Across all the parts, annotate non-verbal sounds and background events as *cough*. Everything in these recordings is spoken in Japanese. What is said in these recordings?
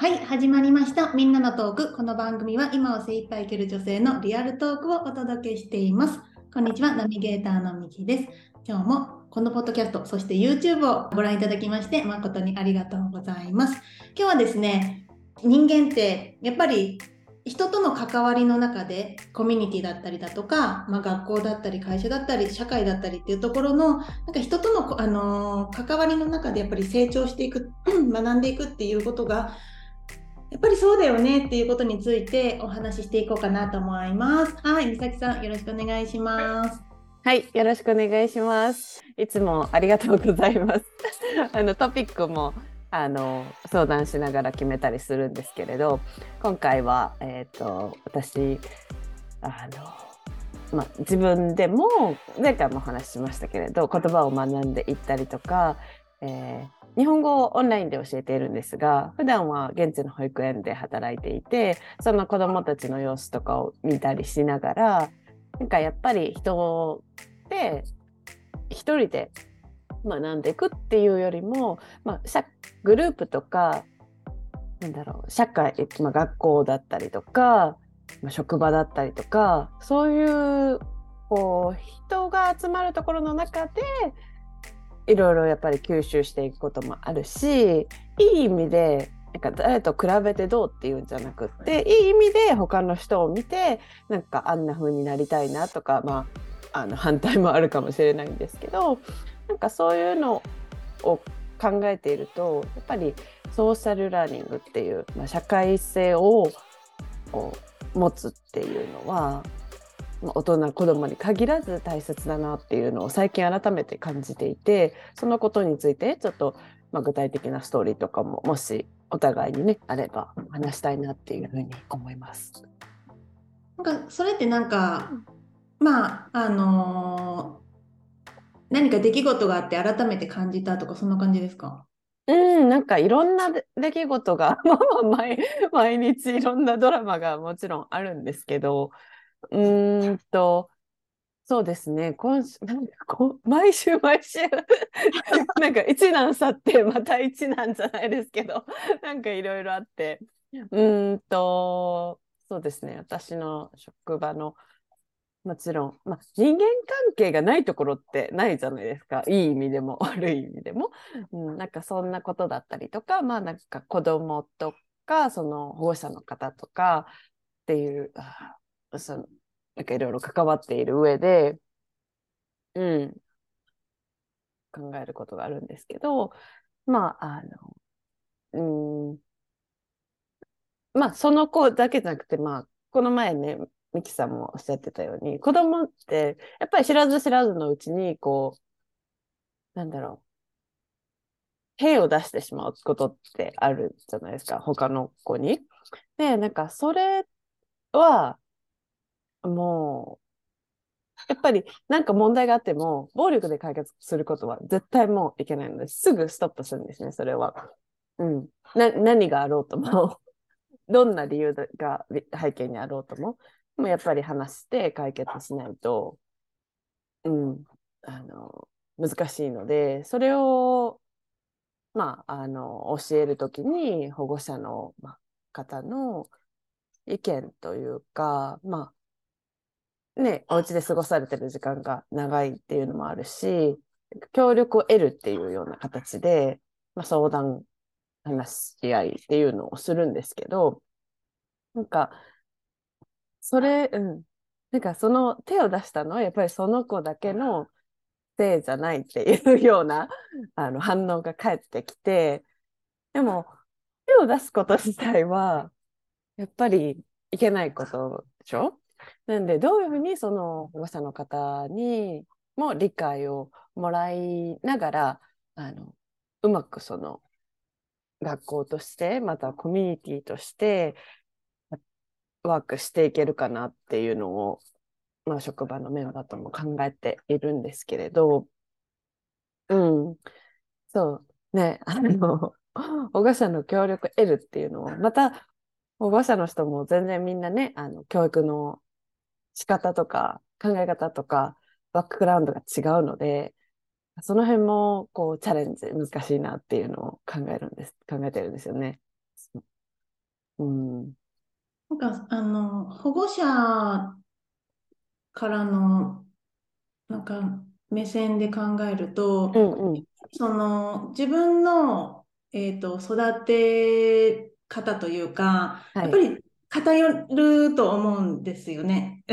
はい、始まりました。みんなのトーク。この番組は今を精一杯生きる女性のリアルトークをお届けしています。こんにちは、ナビゲーターのみきです。今日もこのポッドキャスト、そして YouTube をご覧いただきまして誠にありがとうございます。今日はですね、人間ってやっぱり人との関わりの中でコミュニティだったりだとか、まあ、学校だったり会社だったり社会だったりっていうところのなんか人との、あのー関わりの中でやっぱり成長していく *clears throat* 学んでいくっていうことがやっぱりそうだよねっていうことについてお話ししていこうかなと思います。はい、美咲さんよろしくお願いします。はい、よろしくお願いします。いつもありがとうございます。*laughs* あのトピックもあの相談しながら決めたりするんですけれど、今回はえっ、と私あのまあ自分でも前回もお話ししましたけれど、言葉を学んでいったりとか、えー日本語をオンラインで教えているんですが普段は現地の保育園で働いていてその子どもたちの様子とかを見たりしながらなんかやっぱり人って一人で学んでいくっていうよりも、まあ、グループとかなんだろう社会、まあ、学校だったりとか、まあ、職場だったりとかそういうこう人が集まるところの中でいろいろやっぱり吸収していくこともあるしいい意味でなんか誰と比べてどうっていうんじゃなくっていい意味で他の人を見てなんかあんな風になりたいなとかまああの反対もあるかもしれないんですけどなんかそういうのを考えているとやっぱりソーシャルラーニングっていう、まあ、社会性をこう持つっていうのは大人子供に限らず大切だなっていうのを最近改めて感じていてそのことについてちょっと、まあ、具体的なストーリーとかももしお互いにねあれば話したいなっていうふうに思います。なんかそれってなんかまああのー何か出来事があって改めて感じたとかそんな感じですか？うん、なんかいろんな出出来事が *laughs* 毎日いろんなドラマがもちろんあるんですけどうーんとそうですね。今週 *laughs* *laughs* なんかこ毎週毎週なんか一難去って *laughs* また一難じゃないですけどなんかいろいろあって。うんとそうですね。私の職場のもちろん、ま、人間関係がないところってないじゃないですか。いい意味でも悪い意味でも。うん、なんかそんなことだったりとか、まあなんか子供とか、その保護者の方とかっていう、そのなんかいろいろ関わっている上で、うん、考えることがあるんですけど、まあ、あの、うん、まあその子だけじゃなくて、まあ、この前ね、ミキさんもおっしゃってたように、子供ってやっぱり知らず知らずのうちに、こう、なんだろう、手を出してしまうことってあるじゃないですか、他の子に。で、なんかそれは、もう、やっぱりなんか問題があっても、暴力で解決することは絶対もういけないので、すぐストップするんですね、それは。うん。な、何があろうとも、*laughs* どんな理由が背景にあろうとも、もうやっぱり話して解決しないと、うん、あの、難しいので、それを、まあ、あの、教えるときに保護者の、まあ、方の意見というか、まあ、ね、お家で過ごされてる時間が長いっていうのもあるし、協力を得るっていうような形で、まあ、相談、話し合いっていうのをするんですけど、なんか、それ、うん。なんかその手を出したのはやっぱりその子だけのせいじゃないっていうようなあの反応が返ってきて、でも手を出すこと自体はやっぱりいけないことでしょ？なんでどういうふうにその保護者の方にも理解をもらいながら、あの、うまくその学校として、またコミュニティとしてワークしていけるかなっていうのを、まあ、職場のメンバーとも考えているんですけれど、うん、そう、ね、あの、*laughs* 保護者の協力得るっていうのを、また保護者の人も全然みんなね、あの、教育の仕方とか考え方とかバックグラウンドが違うので、その辺もこうチャレンジ難しいなっていうのを考えるんです、考えてるんですよね。うん。なんか、あの、保護者からの、なんか、目線で考えると、うんうん。その、自分の、えっと、育て方というか、はいやっぱり偏ると思うんですよね。*laughs*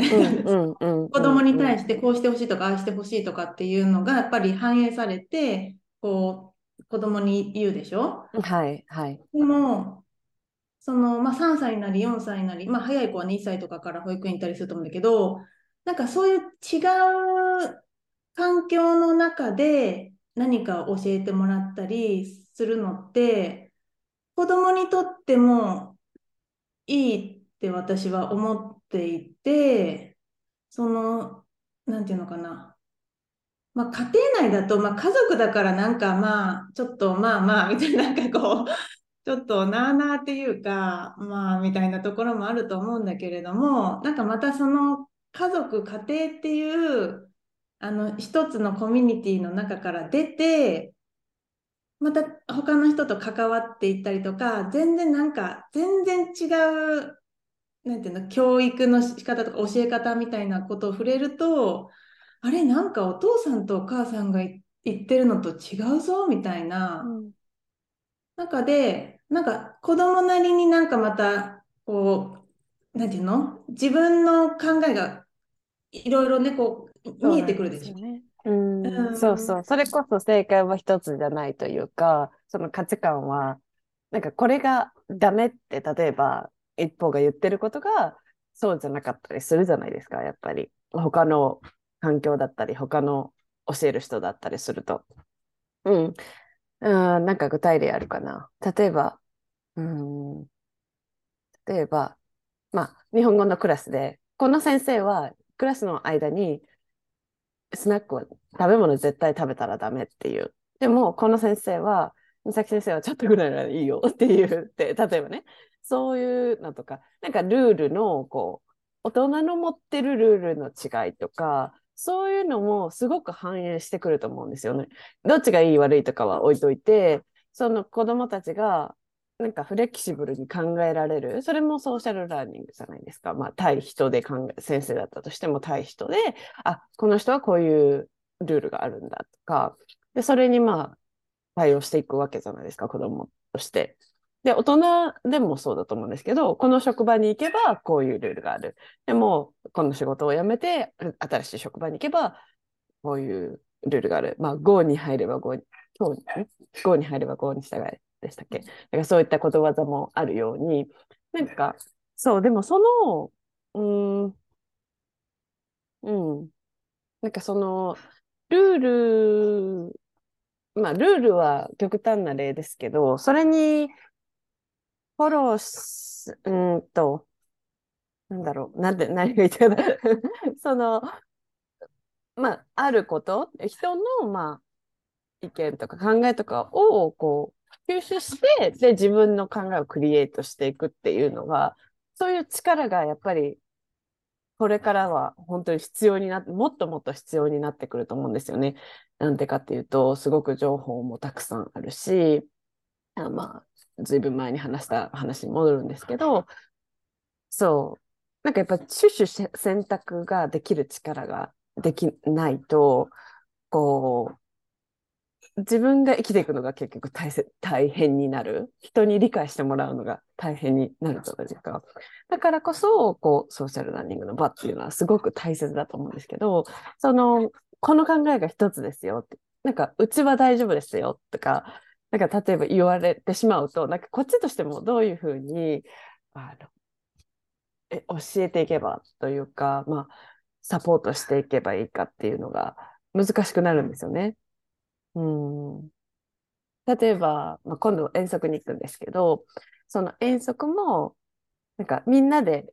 子供に対ししてこうしてほしいとか、ああしてほしいとかっていうのが、やっぱり反映されて、こう、子供に言うでしょ？て。はいはい。でも、その、まあ、3歳なり4歳なり、まあ、早い子は2歳とかから保育園行ったりすると思うんだけど、なんかそういう違う環境の中で何か教えてもらったりするのって、子供にとってもいいって私は思っていて、その、なんていうのかな。まあ、家庭内だと、まあ、家族だからなんかまあ、ちょっとまあまあ、みたいな、なんかこう、ちょっとなあなあっていうか、まあ、みたいなところもあると思うんだけれども、なんかまたその家族、家庭っていう、あの、一つのコミュニティの中から出て、また他の人と関わっていったりとか、全然なんか、全然違う、なんていうの、教育の仕方とか教え方みたいなことを触れると、あれ、なんかお父さんとお母さんが言ってるのと違うぞ、みたいな。中で、なんか子供なりになんかまた、こう、なんていうの自分の考えがいろいろね、こう、見えてくるでしょ。ね。うん、そうそう。それこそ正解は一つじゃないというか、その価値観は、なんかこれがダメって、例えば一方が言ってることがそうじゃなかったりするじゃないですか、やっぱり。他の環境だったり、他の教える人だったりすると。うん。うん、なんか具体例あるかな。例えば、うん、例えば、まあ、日本語のクラスで、この先生はクラスの間にスナックを食べ物絶対食べたらダメっていう。でも、この先生は、美咲先生はちょっとぐらいならいいよって言って、*laughs* 例えばね、そういうのとか、なんかルールの、こう、大人の持ってるルールの違いとか、そういうのもすごく反映してくると思うんですよね。どっちがいい悪いとかは置いといて、その子供たちがなんかフレキシブルに考えられる、それもソーシャルラーニングじゃないですか。まあ、対人で考え、先生だったとしても対人で、あ、この人はこういうルールがあるんだとか、で、それにまあ、対応していくわけじゃないですか、子供として。で、大人でもそうだと思うんですけど、この職場に行けばこういうルールがある。でも、この仕事を辞めて、新しい職場に行けば、こういうルールがある。まあ、5に入れば5に、5に入れば5に従えでしたっけ？だからそういったことわざもあるように、なんか、そう、でもその、うん、うん、なんかその、ルール、まあ、ルールは極端な例ですけど、それにフォローし、うんと、なんだろう、なんで、何が言いたい。*laughs* その、まあ、あること、人の、まあ、意見とか考えとかを、こう、吸収して、で、自分の考えをクリエイトしていくっていうのが、そういう力がやっぱり、これからは本当に必要になって、もっともっと必要になってくると思うんですよね。なんでかっていうと、すごく情報もたくさんあるし、あまあ、ずいぶん前に話した話に戻るんですけど、そう、なんかやっぱ、シュシュ選択ができる力ができないと、こう、自分が生きていくのが結局大切大変になる。人に理解してもらうのが大変になるじゃないですか。だからこそ、こう、ソーシャルランニングの場っていうのはすごく大切だと思うんですけど、その、この考えが一つですよって。なんか、うちは大丈夫ですよとか、なんか例えば言われてしまうと、なんかこっちとしてもどういうふうに、あの、え教えていけばというか、まあ、サポートしていけばいいかっていうのが難しくなるんですよね。うん。例えば、まあ、今度遠足に行くんですけど、その遠足も、なんかみんなで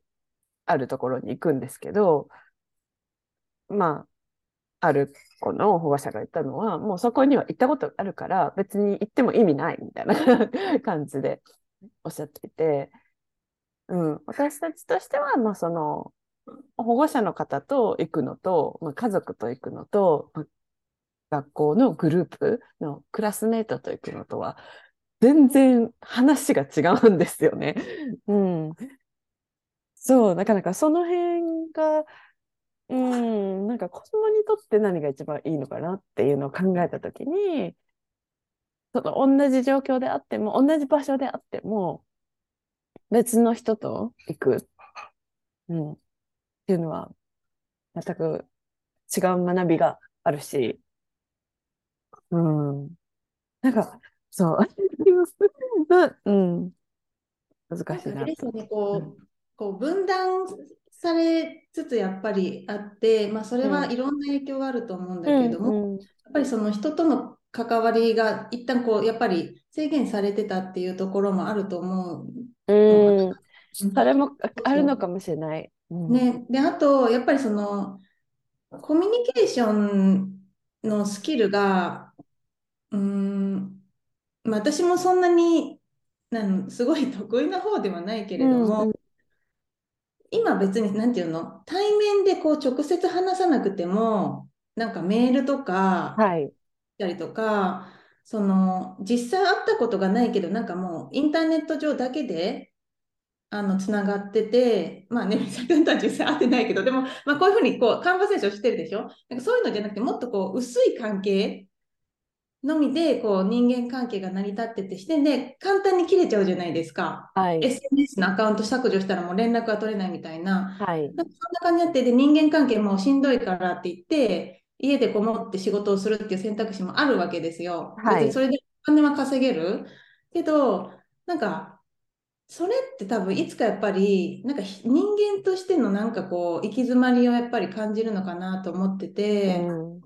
あるところに行くんですけど、まあ、ある子の保護者が言ったのは、もうそこには行ったことがあるから、別に行っても意味ないみたいな *laughs* 感じでおっしゃっていて、うん、私たちとしては、まあ、その、保護者の方と行くのと、まあ、家族と行くのと、まあ学校のグループのクラスメートと行くのとは全然話が違うんですよね。うん。そう、なかなかその辺が、うん、なんか子供にとって何が一番いいのかなっていうのを考えたときに、その同じ状況であっても、同じ場所であっても、別の人と行く、うん、っていうのは、全く違う学びがあるし、うん。なんか、そう。*laughs* うん。難しいな。ですよね、こう、うん、こう分断されつつやっぱりあって、まあ、それはいろんな影響があると思うんだけども、うんうん、やっぱりその人との関わりが一旦こうやっぱり制限されてたっていうところもあると思う。うん、それもあるのかもしれない。うん、ね、であとやっぱりそのコミュニケーションのスキルがうん、まあ、私もそんなになんすごい得意な方ではないけれども、うんうん、今別に何て言うの？対面でこう直接話さなくてもなんかメールとか、はい、たりとかその実際会ったことがないけどなんかもうインターネット上だけであのつながっててまあね美咲君とは実際会ってないけどでも、まあ、こういうふうにこうカンバセーションしてるでしょ？なんかそういうのじゃなくてもっとこう薄い関係のみでこう人間関係が成り立っててしてで簡単に切れちゃうじゃないですか、はい、SNS のアカウント削除したらもう連絡が取れないみたいな、はい、そんな感じになってで人間関係もしんどいからって言って家でこもって仕事をするっていう選択肢もあるわけですよ。はい、それでお金は稼げる？けどなんかそれって多分いつかやっぱりなんか人間としてのなんかこう行き詰まりをやっぱり感じるのかなと思ってて、うん、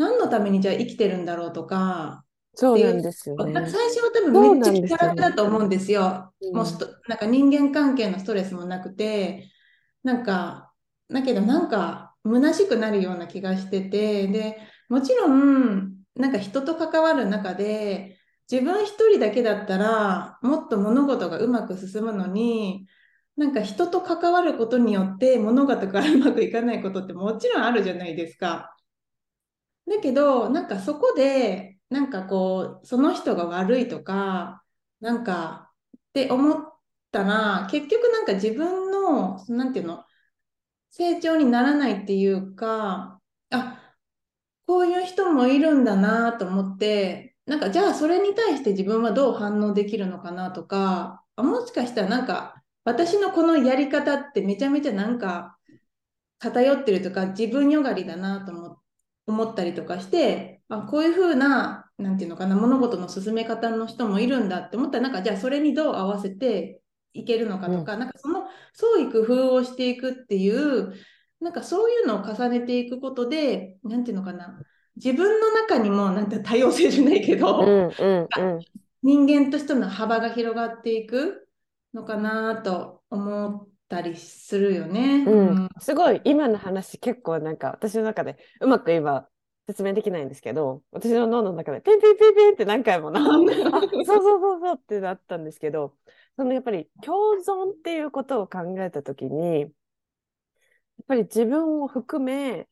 何のためにじゃあ生きてるんだろうとかそうなんですよね。最初は多分めっちゃ気楽だと思うんですよ。すよね、もうなんか人間関係のストレスもなくてなんかだけどなんか虚しくなるような気がしててでもちろんなんか人と関わる中で自分一人だけだったらもっと物事がうまく進むのになんか人と関わることによって物事がうまくいかないことってもちろんあるじゃないですか。だけどなんかそこでなんかこうその人が悪いとかなんかって思ったら結局なんか自分の何て言うの成長にならないっていうか、あ、こういう人もいるんだなと思って、なんかじゃあそれに対して自分はどう反応できるのかなとか、あもしかしたらなんか私のこのやり方ってめちゃめちゃなんか偏ってるとか自分よがりだなと思っ思ったりとかして、あこういうふうな、なんていうのかな、物事の進め方の人もいるんだって思ったら、なんかじゃあそれにどう合わせていけるのかとか、うん、なんかその創意工夫をしていくっていうなんかそういうのを重ねていくことで何ていうのかな自分の中にもなんて多様性じゃないけど、うんうんうん、人間としての幅が広がっていくのかなと思ったりするよね、うん、すごい。今の話結構なんか私の中でうまく今説明できないんですけど私の脳の中でピンピンピンピンって何回もなそう。そうそうそうってなったんですけどそのやっぱり共存っていうことを考えたときに、やっぱり自分を含め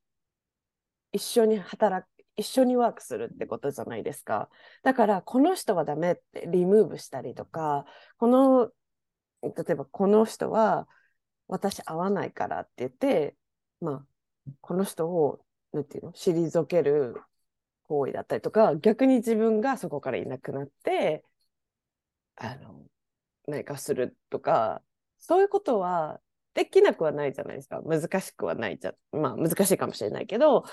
一緒に働く、一緒にワークするってことじゃないですか。だから、この人はダメってリムーブしたりとか、この、例えばこの人は私合わないからって言って、まあ、この人を、なんていうの、退ける行為だったりとか、逆に自分がそこからいなくなって、あの、何かするとか、そういうことはできなくはないじゃないですか。難しくはないじゃ、まあ難しいかもしれないけど、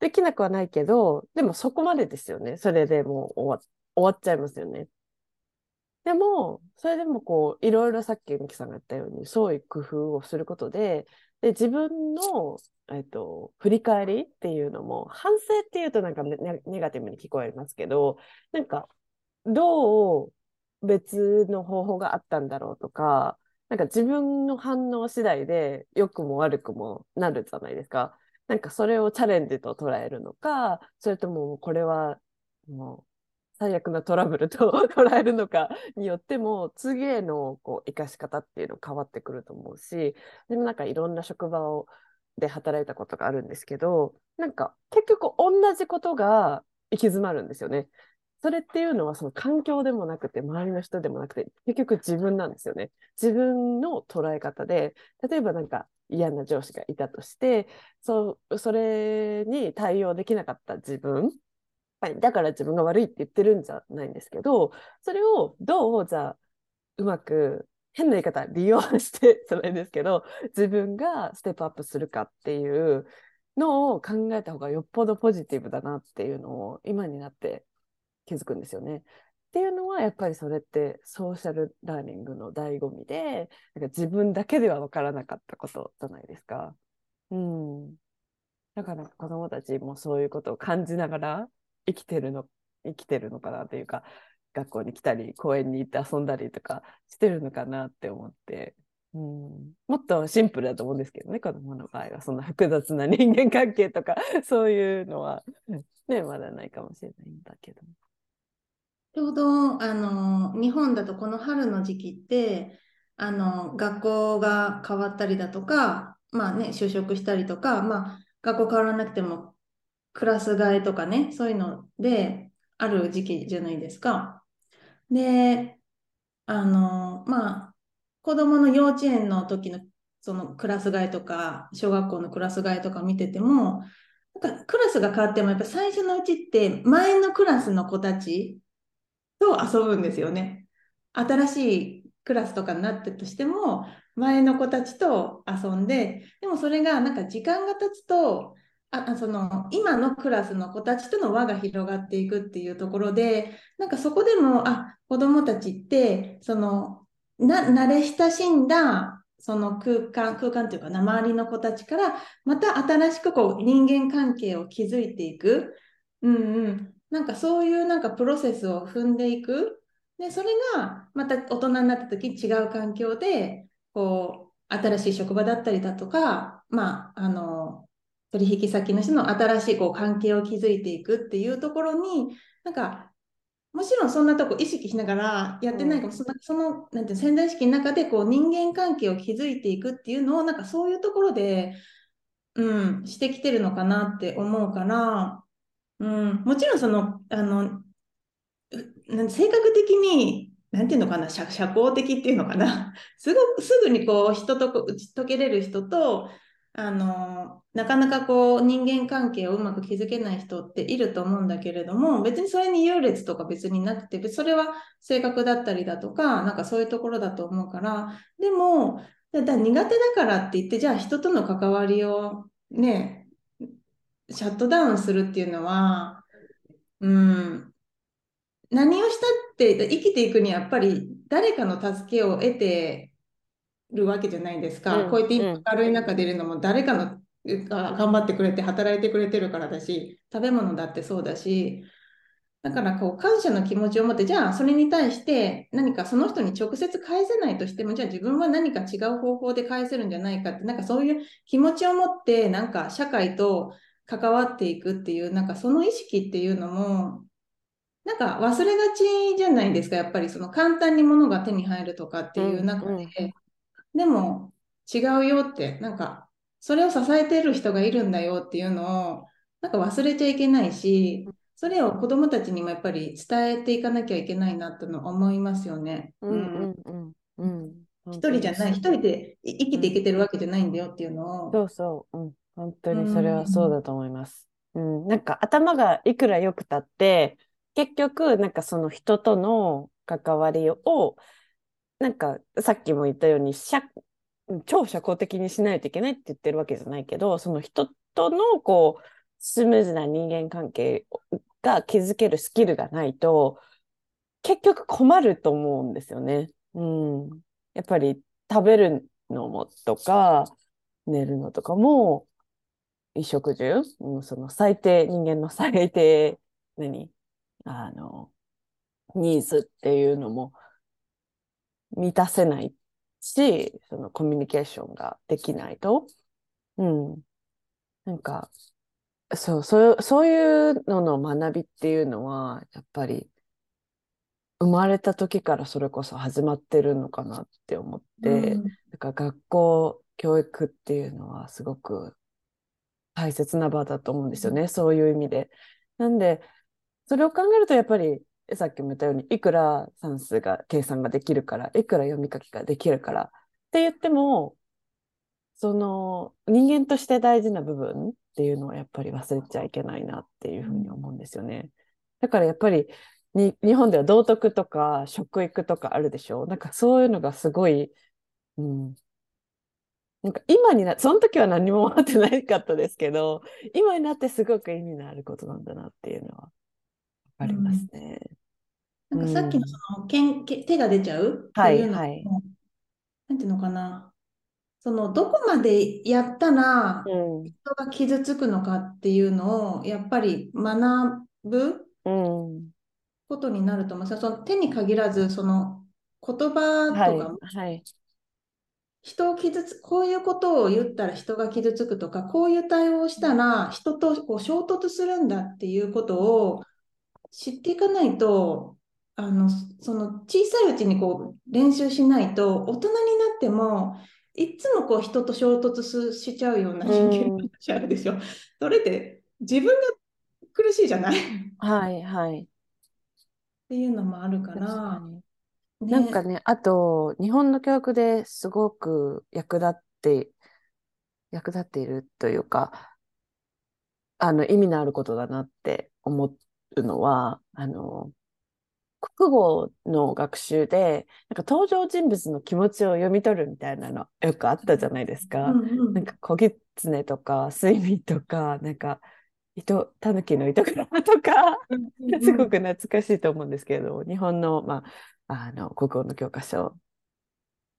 できなくはないけど、でもそこまでですよね。それでもう終わ終わっちゃいますよね。でも、それでもこう、いろいろさっきミキさんが言ったように、創意工夫をすることで、で、自分の、えっと、振り返りっていうのも、反省っていうとなんかネネガティブに聞こえますけど、なんか、どう別の方法があったんだろうとか、なんか自分の反応次第で良くも悪くもなるじゃないですか。なんかそれをチャレンジと捉えるのか、それともこれはもう最悪なトラブルと *laughs* 捉えるのかによっても次へのこう生かし方っていうの変わってくると思うしでもなんかいろんな職場をで働いたことがあるんですけどなんか結局同じことが行き詰まるんですよね。それっていうのはその環境でもなくて周りの人でもなくて結局自分なんですよね。自分の捉え方で例えばなんか嫌な上司がいたとしてそうそれに対応できなかった自分ぱりだから自分が悪いって言ってるんじゃないんですけどそれをどうじゃあうまく変な言い方利用してじゃないですけど自分がステップアップするかっていうのを考えた方がよっぽどポジティブだなっていうのを今になって気づくんですよね。っていうのはやっぱりそれってソーシャルラーニングの醍醐味でなんか自分だけでは分からなかったことじゃないですか。うん、だから子どもたちもそういうことを感じながら生きてるの生きてるのかなというか学校に来たり公園に行って遊んだりとかしてるのかなって思って、うん、もっとシンプルだと思うんですけどね子どもの場合は。そんな複雑な人間関係とか *laughs* そういうのは。ねまだないかもしれないんだけど。ちょうどあの日本だとこの春の時期ってあの学校が変わったりだとか、まあね、就職したりとか、まあ、学校変わらなくてもクラス替えとかねそういうのである時期じゃないですか。であのまあ子供の幼稚園の時のそのクラス替えとか小学校のクラス替えとか見ててもなんかクラスが変わってもやっぱ最初のうちって前のクラスの子たちと遊ぶんですよね。新しいクラスとかになってとしても、前の子たちと遊んで、でもそれがなんか時間が経つと、あその今のクラスの子たちとの輪が広がっていくっていうところで、なんかそこでも、あ、子供たちって、その、な慣れ親しんだその空間、空間というかな、周りの子たちから、また新しくこう人間関係を築いていく。うんうん。なんかそういうなんかプロセスを踏んでいく。で、それがまた大人になった時違う環境で、こう、新しい職場だったりだとか、まあ、あの、取引先の人の新しいこう関係を築いていくっていうところに、なんか、もちろんそんなとこ意識しながらやってないかも、うん、その、そのなんていう潜在意識の中でこう人間関係を築いていくっていうのを、なんかそういうところで、うん、してきてるのかなって思うから、うん、もちろんその、あの、性格的に、なんていうのかな、社社交的っていうのかな、すごくすぐにこう人と打ち解けれる人と、あの、なかなかこう人間関係をうまく築けない人っていると思うんだけれども、別にそれに優劣とか別になくて、それは性格だったりだとか、なんかそういうところだと思うから、でも、だ苦手だからって言って、じゃあ人との関わりをね、シャットダウンするっていうのは、うん、何をしたって生きていくにはやっぱり誰かの助けを得てるわけじゃないですか。うん、こうやって今明るい中でいるのも誰かのが頑張ってくれて働いてくれてるからだし、食べ物だってそうだし、だからこう感謝の気持ちを持って、じゃあそれに対して何かその人に直接返せないとしても、じゃあ自分は何か違う方法で返せるんじゃないかって、なんかそういう気持ちを持って、なんか社会と関わっていくっていう、なんかその意識っていうのも、なんか忘れがちじゃないですか、やっぱりその簡単に物が手に入るとかっていう中で、でも違うよって、なんかそれを支えてる人がいるんだよっていうのを、なんか忘れちゃいけないし、それを子供たちにもやっぱり伝えていかなきゃいけないなっての思いますよね。うん、うんうん一人じゃない、一人で生きていけてるわけじゃないんだよっていうのを。そうそう、うん、本当にそれはそうだと思います。うん、なんか頭がいくら良くたって、結局、なんかその人との関わりを、なんかさっきも言ったように、社超社交的にしないといけないって言ってるわけじゃないけど、その人とのこう、スムーズな人間関係が築けるスキルがないと、結局困ると思うんですよね。うん。やっぱり食べるのもとか、寝るのとかも、衣食住、うん、その最低、人間の最低、何？あの、ニーズっていうのも満たせないし、そのコミュニケーションができないと、うん。なんか、そう、そう、そういうのの学びっていうのは、やっぱり、生まれた時からそれこそ始まってるのかなって思って、うん、だから学校、教育っていうのはすごく大切な場だと思うんですよね、そういう意味で。なんで、それを考えるとやっぱりさっきも言ったようにいくら算数が計算ができるからいくら読み書きができるからって言ってもその人間として大事な部分っていうのはやっぱり忘れちゃいけないなっていうふうに思うんですよね。だからやっぱりに日本では道徳とか食育とかあるでしょなんかそういうのがすごい、うん、なんか今になその時は何も思ってないかったですけど今になってすごく意味のあることなんだなっていうのはありますね。うん、なんかさっきのその、けんけ手が出ちゃう？っていうのはいはい、なんていうのかな？そのどこまでやったら人が傷つくのかっていうのをやっぱり学ぶことになると思う。その手に限らずその言葉とかも、はいはい、人を傷つこういうことを言ったら人が傷つくとかこういう対応をしたら人とこう衝突するんだっていうことを知っていかないとあのその小さいうちにこう練習しないと大人になってもいつもこう人と衝突しちゃうような人間になっちゃうでしょ。それって自分が苦しいじゃないはいはい。っていうのもあるから。ね、なんかね、あと、日本の教育ですごく役立って、役立っているというか、あの、意味のあることだなって思うのは、あの、国語の学習で、なんか登場人物の気持ちを読み取るみたいなのよくあったじゃないですか。うんうん、なんか小狐とか睡眠とか、なんか糸、たぬきの糸倉とか、すごく懐かしいと思うんですけど、日本の、まあ、あの、国語の教科書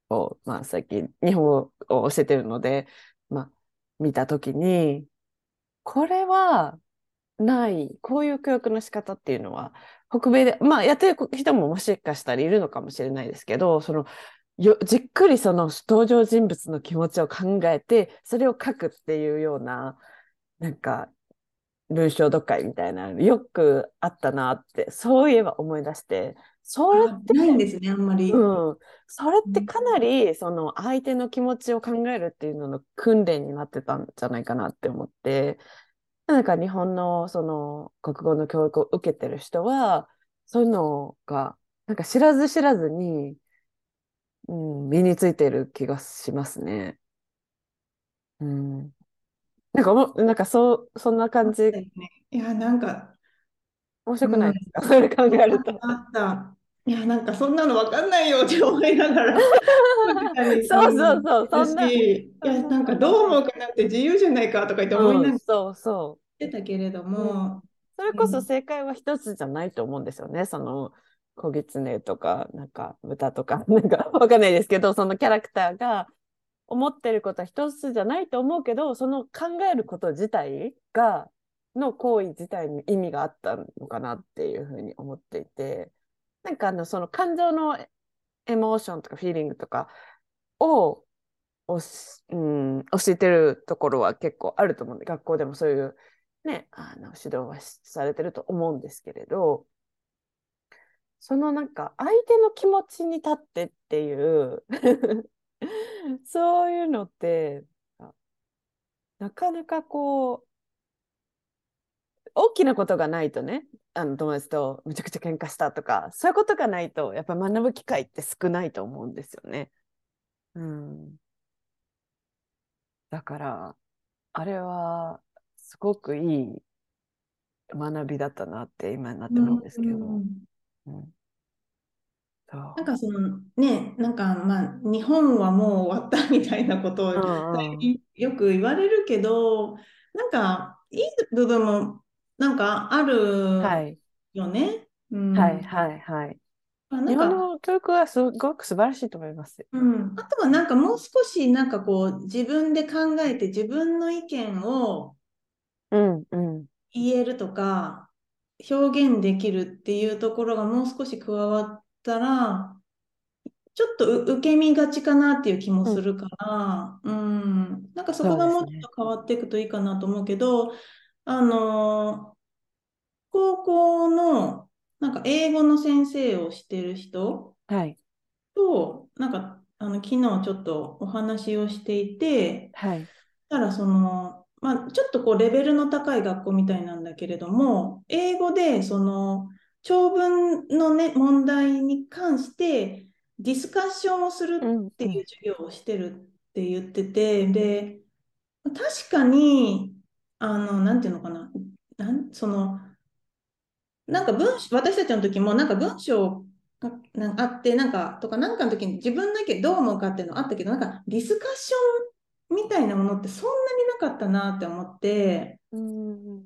を、まあ、最近、日本語を教えてるので、まあ、見たときに、これは、ない、こういう教育の仕方っていうのは、北米で、まあ、やってる人ももしかしたらいるのかもしれないですけど、その、よじっくりその登場人物の気持ちを考えて、それを書くっていうような、なんか、文章読解みたいなよくあったなってそういえば思い出してそれってないんですねあんまり、うん、それってかなりその相手の気持ちを考えるっていうのの訓練になってたんじゃないかなって思ってなんか日本のその国語の教育を受けてる人はそういうのがなんか知らず知らずに、うん、身についてる気がしますね。うん、なんかも、なんかそう、そんな感じ。いや、なんか、面白くないですか、それ考えると。あった。いや、なんかそんなの分かんないよって思いながら。*laughs* そうそうそう、そんな。いや、なんかどう思うかなって自由じゃないかとか言って思いながら。そうそう。言ってたけれども、それこそ正解は一つじゃないと思うんですよね。その、小狐とか、なんか豚とか、*laughs* なんかわかんないですけど、そのキャラクターが思ってることは一つじゃないと思うけどその考えること自体がの行為自体に意味があったのかなっていうふうに思っていてなんかあのその感情のエモーションとかフィーリングとかをおし、うん、教えてるところは結構あると思うんで学校でもそういう、ね、あの指導はされてると思うんですけれどそのなんか相手の気持ちに立ってっていう *laughs* そういうのって、なかなかこう、大きなことがないとね、あの友達とむちゃくちゃ喧嘩したとか、そういうことがないと、やっぱ学ぶ機会って少ないと思うんですよね。うん。だから、あれはすごくいい学びだったなって今になって思うんですけど。うん、うんなんかそのね、なんかまあ日本はもう終わったみたいなことをよく言われるけど、なんかいい部分もなんかあるよね。はい。はいはい。日本の教育はすごく素晴らしいと思います。うん、あとはなんかもう少しなんかこう自分で考えて自分の意見を言えるとか、表現できるっていうところがもう少し加わったら、ちょっと受け身がちかなっていう気もするから、うん、うん、なんかそこがもうちょっと変わっていくといいかなと思うけど、ね、あの高校のなんか英語の先生をしてる人と、なんかあの昨日ちょっとお話をしていて、はい、たらその、まあ、ちょっとこうレベルの高い学校みたいなんだけれども、英語でその長文のね、問題に関してディスカッションをするっていう授業をしてるって言ってて、で、確かに、あの、なんていうのかな、なんその、なんか文私たちの時もなんか文章があって、なんかとか、なんかの時に自分だけどう思うかっていうのあったけど、なんかディスカッションみたいなものってそんなになかったなって思って、うん、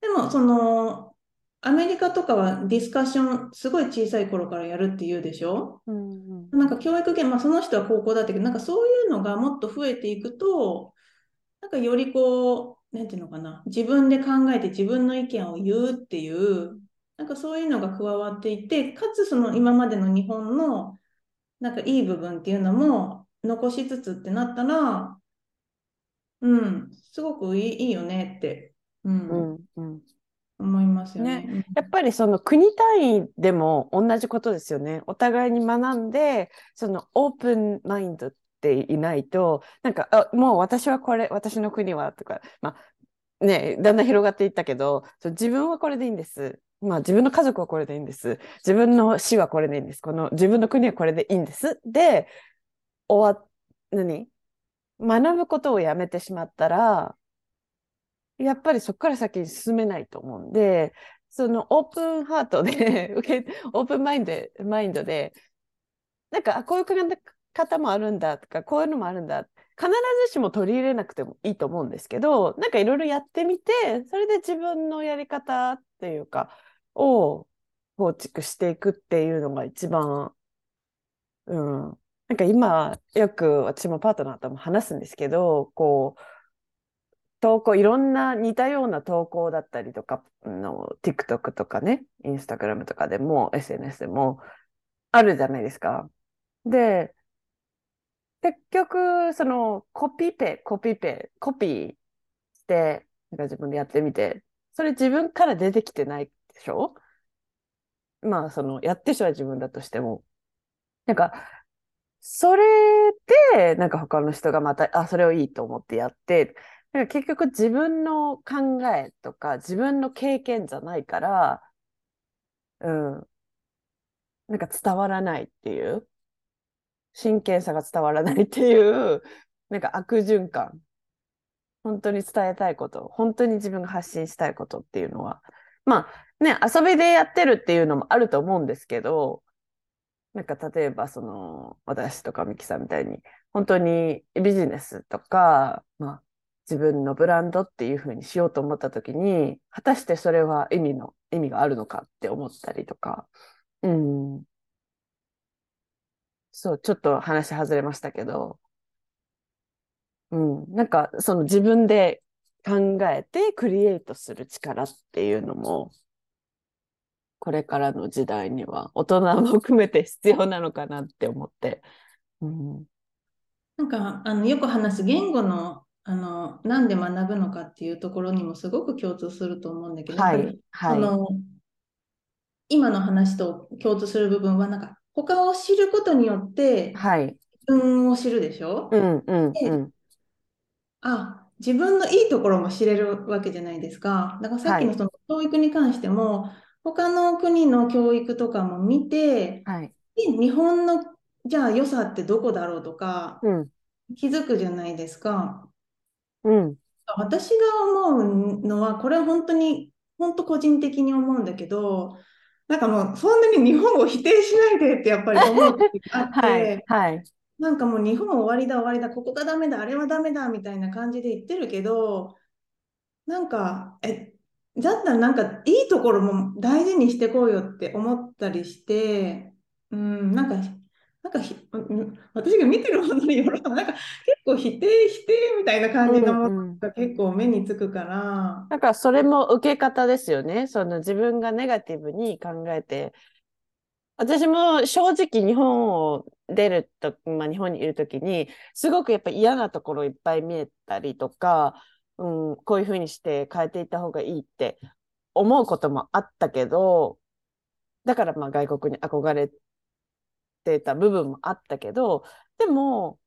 でもそのアメリカとかはディスカッションすごい小さい頃からやるって言うでしょ、うん。なんか教育現場、まあ、その人は高校だったけど、なんかそういうのがもっと増えていくと、なんかよりこう、なんていうのかな、自分で考えて自分の意見を言うっていう、なんかそういうのが加わっていて、かつその今までの日本のなんかいい部分っていうのも残しつつってなったら、うん、すごくいいいいよねって、うん、うんうん思いますよね。ねやっぱりその国単位でも同じことですよね。お互いに学んで、そのオープンマインドっていないと、なんか、あもう私はこれ、私の国はとか、まあ、ね、だんだん広がっていったけど、自分はこれでいいんです。まあ自分の家族はこれでいいんです。自分の死はこれでいいんです。この自分の国はこれでいいんです。で、終わ、何？学ぶことをやめてしまったら、やっぱりそこから先に進めないと思うんで、そのオープンハートで *laughs* オープンマインド、マインドで、なんか、こういう考え方もあるんだとか、こういうのもあるんだ。必ずしも取り入れなくてもいいと思うんですけど、なんかいろいろやってみて、それで自分のやり方っていうか、を構築していくっていうのが一番、うん。なんか今、よく私もパートナーとも話すんですけど、こう、投稿、いろんな似たような投稿だったりとか、の TikTok とかね、Instagram とかでも、SNS でもあるじゃないですか。で、結局、そのコピペ、コピペ、コピーして、なんか自分でやってみて、それ自分から出てきてないでしょ？まあ、その、やってる人は自分だとしても。なんか、それで、なんか他の人がまた、あ、それをいいと思ってやって、なんか結局自分の考えとか自分の経験じゃないから、うん、なんか伝わらないっていう、真剣さが伝わらないっていう、なんか悪循環。本当に伝えたいこと、本当に自分が発信したいことっていうのは、まあね、遊びでやってるっていうのもあると思うんですけど、なんか例えばその私とかミキさんみたいに本当にビジネスとか、まあ、自分のブランドっていうふうにしようと思った時に果たしてそれは意味の意味があるのかって思ったりとか、うん、そうちょっと話外れましたけど、うん、なんかその自分で考えてクリエイトする力っていうのもこれからの時代には大人も含めて必要なのかなって思って。うん、なんかあのよく話す言語のあのなんで学ぶのかっていうところにもすごく共通すると思うんだけど、はい、はい、の今の話と共通する部分はなんか他を知ることによって自分を知るでしょ、はい、うんうんうん、あ自分のいいところも知れるわけじゃないですか。だからさっきのその教育に関しても、はい、他の国の教育とかも見て、はい、日本のじゃあ良さってどこだろうとか、うん、気づくじゃないですか。うん、私が思うのは、これは本当に、本当個人的に思うんだけど、なんかもうそんなに日本を否定しないでってやっぱり思う時があって、*laughs* はい、はい、なんかもう日本終わりだ終わりだ、ここがダメだ、あれはダメだみたいな感じで言ってるけど、なんか、え、だったらなんかいいところも大事にしてこうよって思ったりして、うん、なんかなんか私が見てるものによるとなんか結構否定否定みたいな感じのものが結構目につくから、うんうん、だからそれも受け方ですよね。その自分がネガティブに考えて。私も正直日本を出ると、まあ、日本にいる時にすごくやっぱ嫌なところいっぱい見えたりとか、うん、こういうふうにして変えていった方がいいって思うこともあったけどだからまあ外国に憧れてた部分もあったけどでも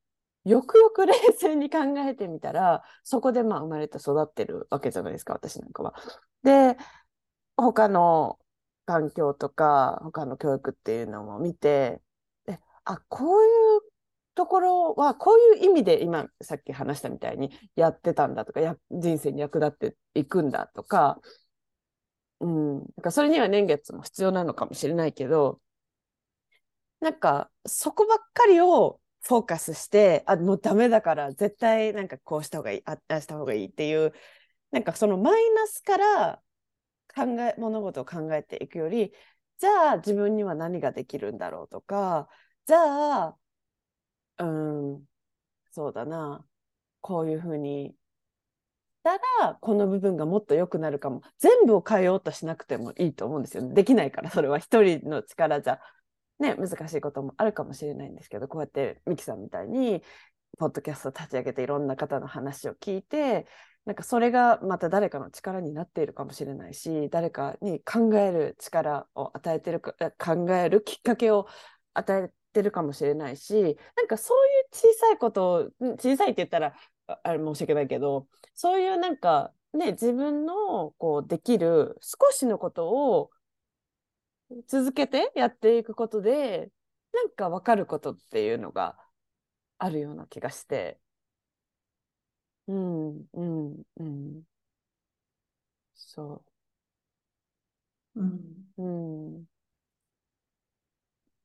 よくよく冷静に考えてみたらそこでまあ生まれて育ってるわけじゃないですか私なんかは。で他の環境とか他の教育っていうのも見てであこういうところはこういう意味で今さっき話したみたいにやってたんだとかや人生に役立っていくんだとか,、うん、なんかそれには年月も必要なのかもしれないけどなんかそこばっかりをフォーカスしてあもうダメだから絶対なんかこうした方がいいああした方がいいっていうなんかそのマイナスから考え物事を考えていくよりじゃあ自分には何ができるんだろうとかじゃあうん。そうだな。こういうふうに。たらこの部分がもっと良くなるかも。全部を変えようとしなくてもいいと思うんですよ。できないからそれは。一人の力じゃ。ね難しいこともあるかもしれないんですけどこうやってミキさんみたいにポッドキャスト立ち上げていろんな方の話を聞いてなんかそれがまた誰かの力になっているかもしれないし誰かに考える力を与えてるか考えるきっかけを与えてるかもしれないしなんかそういう小さいことを小さいって言ったらあれ申し訳ないけどそういうなんかね自分のこうできる少しのことを続けてやっていくことでなんか分かることっていうのがあるような気がして。うんうんうんそうん、う。うん。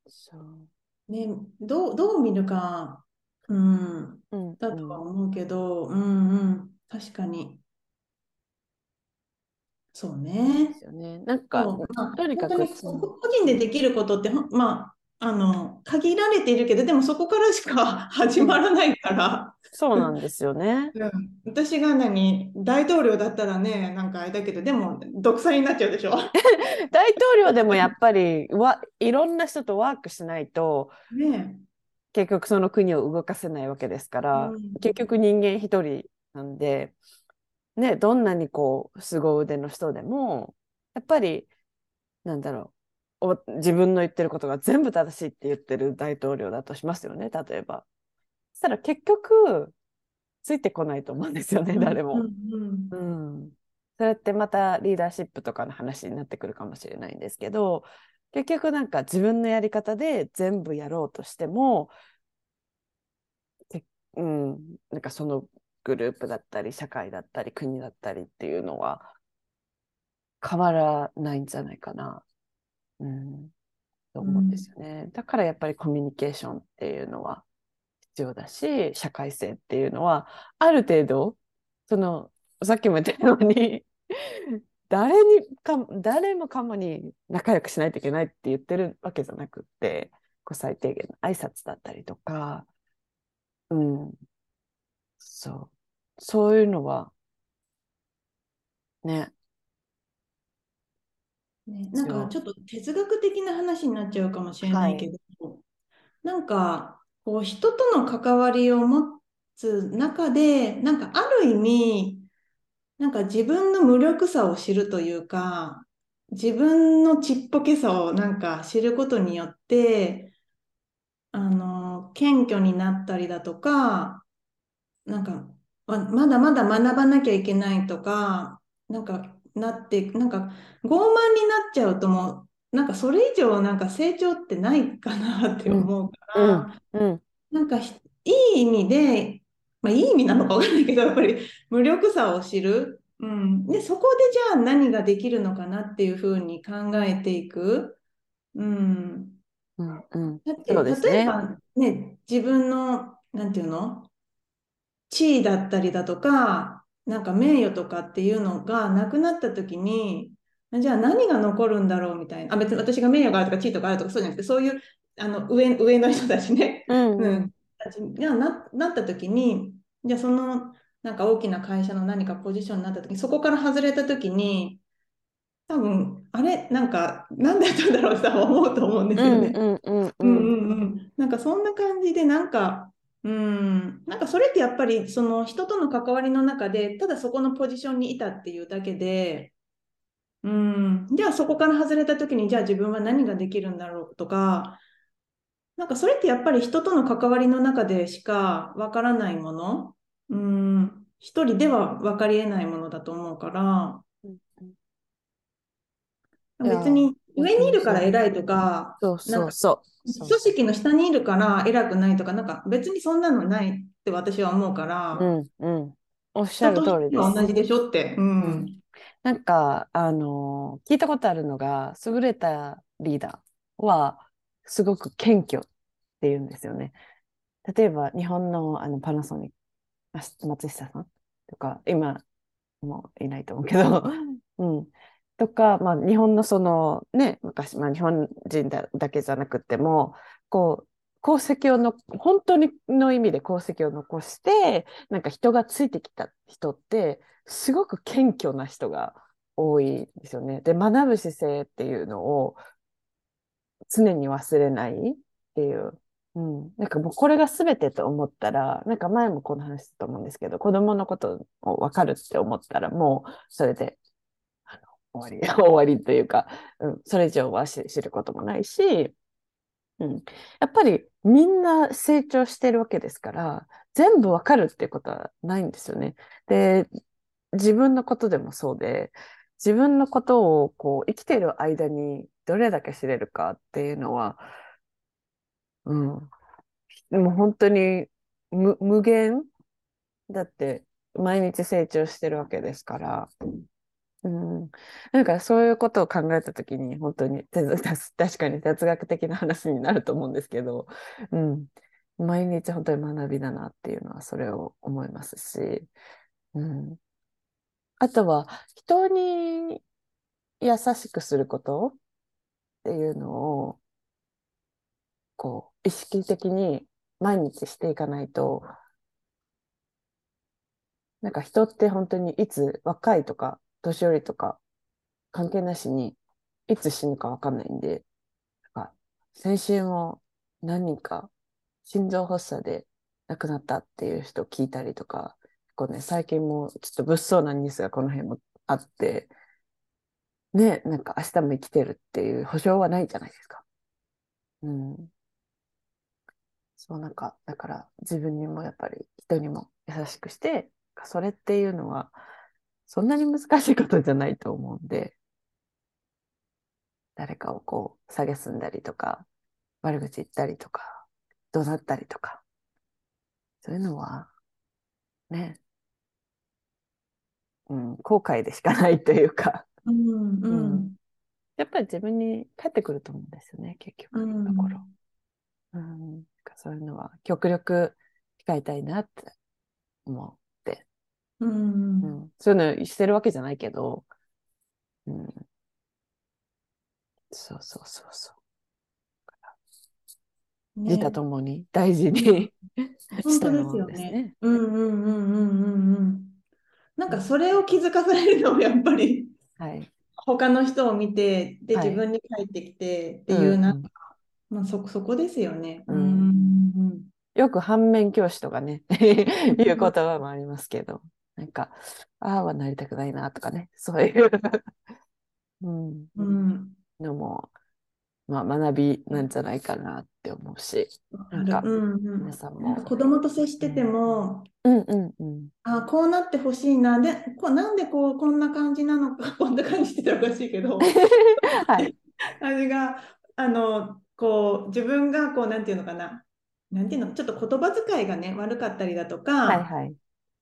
そう。ね、どう、どう見るか、うん、うんだとは思うけど、うんうん、確かに。そううんでね。すよね。なんか、まあ、とにかく、個人でできることって、まあ、あの、限られているけど、でもそこからしか始まらないから、そうなんですよね。うん、私が何、大統領だったらね、なんかあれだけど、でも独裁になっちゃうでしょ。*laughs* 大統領でもやっぱりわいろんな人とワークしないとね結局その国を動かせないわけですから、うん。結局人間一人なんで、ね、どんなにこう凄腕の人でもやっぱりなんだろうお自分の言ってることが全部正しいって言ってる大統領だとしますよね例えば。そしたら結局ついてこないと思うんですよね誰も。うんうんうん、それってまたリーダーシップとかの話になってくるかもしれないんですけど結局なんか自分のやり方で全部やろうとしても、けうん、なんかそのグループだったり社会だったり国だったりっていうのは変わらないんじゃないかな、うん、と思うんですよね。だからやっぱりコミュニケーションっていうのは必要だし社会性っていうのはある程度そのさっきも言ったように *laughs* 誰にか誰もかもに仲良くしないといけないって言ってるわけじゃなくってこう最低限の挨拶だったりとか、うん、そう。そういうのはねね、なんかちょっと哲学的な話になっちゃうかもしれないけど、なんかこう人との関わりを持つ中で、なんかある意味、なんか自分の無力さを知るというか、自分のちっぽけさをなんか知ることによって、あの、謙虚になったりだとか、なんか、ままだまだ学ばなきゃいけないとか、なんかなって、なんか傲慢になっちゃうともう、なんかそれ以上なんか成長ってないかなって思うから、うんなんかひいい意味で、まあ、いい意味なのかわかんないけど、やっぱり無力さを知る。うん。で、そこでじゃあ何ができるのかなっていうふうに考えていく。うん。うんうんだって、ね例えばね、自分の、なんていうの？地位だったりだとか、なんか名誉とかっていうのがなくなった時に、じゃあ何が残るんだろうみたいな。あ、別に私が名誉があるとか地位とかあるとかそうじゃなくて、そういうあの上、上の人たちね。うんうん、たちがななった時に、じゃあそのなんか大きな会社の何かポジションになった時に、そこから外れた時に、多分あれ、なんか、なんでやったんだろうって多分思うと思うんですよね。うんうんうんうんうんうん。なんかそんな感じで、なんか、うん、なんかそれってやっぱりその人との関わりの中で、ただそこのポジションにいたっていうだけで、うん、じゃあそこから外れた時に、じゃあ自分は何ができるんだろうとか、なんかそれってやっぱり人との関わりの中でしかわからないもの、うん、一人では分かり得ないものだと思うから、別に上にいるから偉いとか、そうそうそう。組織の下にいるから偉くないとか、なんか別にそんなのないって私は思うから、うんうん。おっしゃる通りです。同じでしょって。うん。うんなんか、あの聞いたことあるのが、優れたリーダーは、すごく謙虚っていうんですよね。例えば、日本のあのパナソニック、あ松下さんとか、今、もういないと思うけど、*laughs* うん。とか、まあ、日本のその、ね、昔、まあ、日本人だだけじゃなくても、こう、功績をの、本当にの意味で功績を残して、なんか人がついてきた人って、すごく謙虚な人が多いんですよね。で、学ぶ姿勢っていうのを常に忘れないっていう。うん。なんかもうこれが全てと思ったら、なんか前もこの話したと思うんですけど、子供のことを分かるって思ったら、もうそれで、終わり、*laughs* 終わりというか、うん、それ以上は知ることもないし、うん。やっぱりみんな成長してるわけですから、全部わかるっていうことはないんですよね。で、自分のことでもそうで、自分のことをこう生きてる間にどれだけ知れるかっていうのは、うん。もう本当に、無限だって毎日成長してるわけですから、うん。なんかそういうことを考えたときに本当に *laughs* 確かに哲学的な話になると思うんですけど、うん。毎日本当に学びだなっていうのはそれを思いますし、うん。あとは人に優しくすることっていうのをこう意識的に毎日していかないとなんか人って本当にいつ若いとか年寄りとか関係なしにいつ死ぬかわかんないんで、なんか先週も何人か心臓発作で亡くなったっていう人聞いたりとか、こうね、最近もちょっと物騒なニュースがこの辺もあって、ね、なんか明日も生きてるっていう保証はないじゃないですか。うん。そうなんか、だから自分にもやっぱり人にも優しくして、それっていうのはそんなに難しいことじゃないと思うんで、誰かをこう、蔑んだりとか、悪口言ったりとか、怒鳴ったりとか、そういうのは、ね、うん、後悔でしかないというか、うんううん。んやっぱり自分に返ってくると思うんですよね、結局のところ。うん、なんかそういうのは極力控えたいなって思って、うんうん、そういうのしてるわけじゃないけど、うん、そうそうそうそう。ね自他ともに大事に *laughs* したものよねですね。。うんうんうんうんうんうん。なんかそれを気づかされるのもやっぱりはい。他の人を見てではい自分に返ってきてっていうなんうんか、まあ、そ、そこですよね。うんうんよく反面教師とかね、*laughs* いう言葉もありますけど、なんか、ああはなりたくないなとかね、*laughs* そういう、うん、うん。のも、まあ、学びなんじゃないかなって思うし、なんかうんうん。皆さんも。子供と接してても、うん。うんうん。あこうなってほしいな。でこうなんでこうこんな感じなのか *laughs* こんな感じって言ったらおかしいけど。*laughs* はい。味があのこう自分がこうなんていうのかな。なんていうのちょっと言葉遣いがね悪かったりだとか、はいはい。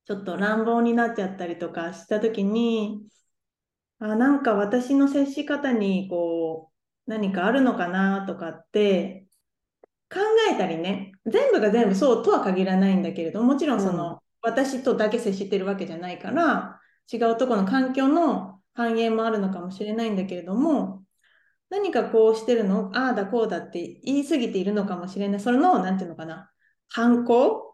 ちょっと乱暴になっちゃったりとかした時にあなんか私の接し方にこう何かあるのかなとかって考えたりね。全部が全部そうとは限らないんだけれどもちろんその、私とだけ接してるわけじゃないから違うところの環境の反映もあるのかもしれないんだけれども何かこうしてるのああだこうだって言い過ぎているのかもしれない。それのなんていうのかな。反抗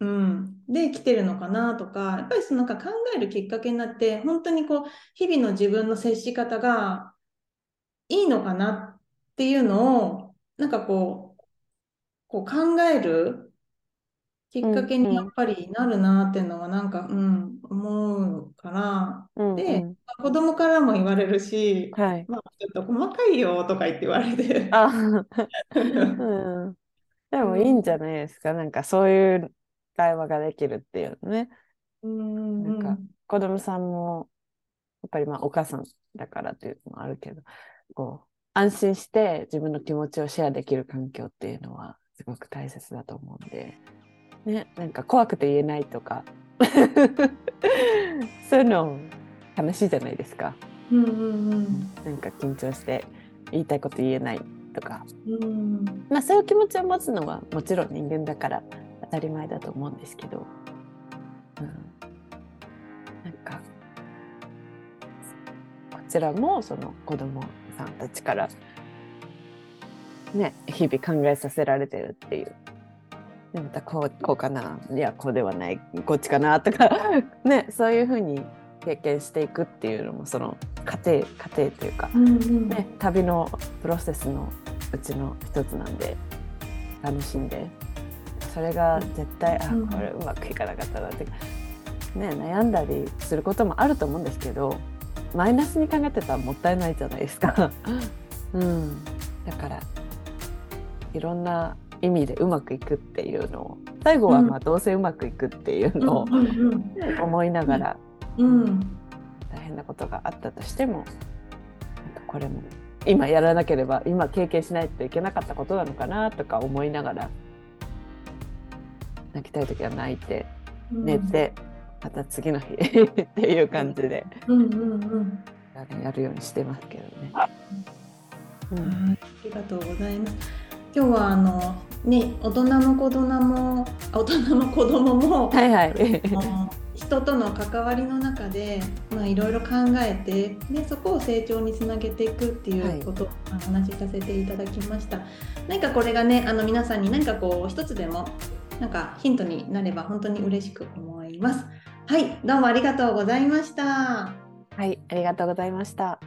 うん、で来てるのかなとか、やっぱりそのなんか考えるきっかけになって、本当にこう、日々の自分の接し方がいいのかなっていうのを、なんかこう、こう考えるきっかけにやっぱりなるなっていうのは、なんか、うん、思うから、うんでうん子供からも言われるし、はい。まあ、ちょっと細かいよとか言って言われて。あ、うん。でもいいんじゃないですか。なんかそういう会話ができるっていうのね。うんなんか子供さんも、やっぱりまあお母さんだからっていうのもあるけど、こ安心して自分の気持ちをシェアできる環境っていうのはすごく大切だと思うんで、ね、なんか怖くて言えないとか。*laughs* そういうの悲しいじゃないですか。うんうんうん。なんか緊張して言いたいこと言えないとか、うん。まあ、そういう気持ちを持つのはもちろん人間だから当たり前だと思うんですけど、うん、なんかこちらもその子供さんたちからね日々考えさせられてるっていう。でまたこうこうかないやこうではないこっちかなとか *laughs* ねそういうふうに経験していくっていうのもその過程過程というかうんうん。ね、旅のプロセスのうちの一つなんで楽しんでそれが絶対、うん。あこれうまくいかなかったなって、ね、悩んだりすることもあると思うんですけどマイナスに考えてたらもったいないじゃないですか。*laughs* うん、だからいろんな意味でうまくいくっていうのを最後はまあどうせうまくいくっていうのをうんうん思いながらうん。うん大変なことがあったとしてもこれも今やらなければ今経験しないといけなかったことなのかなとか思いながら泣きたい時は泣いてうん寝て、また次の日 *laughs* っていう感じでうんうんうんやるようにしてますけどね。うはいん、ありがとうございます。今日はあのね大人も子供もあ大人も子供もはいはい。人との関わりの中でまあいろいろ考えてでそこを成長につなげていくっていうことをお話しさせていただきました。何かこれがねあの皆さんに何かこう一つでもなんかヒントになれば本当に嬉しく思います。はい、どうもありがとうございました。はい、ありがとうございました。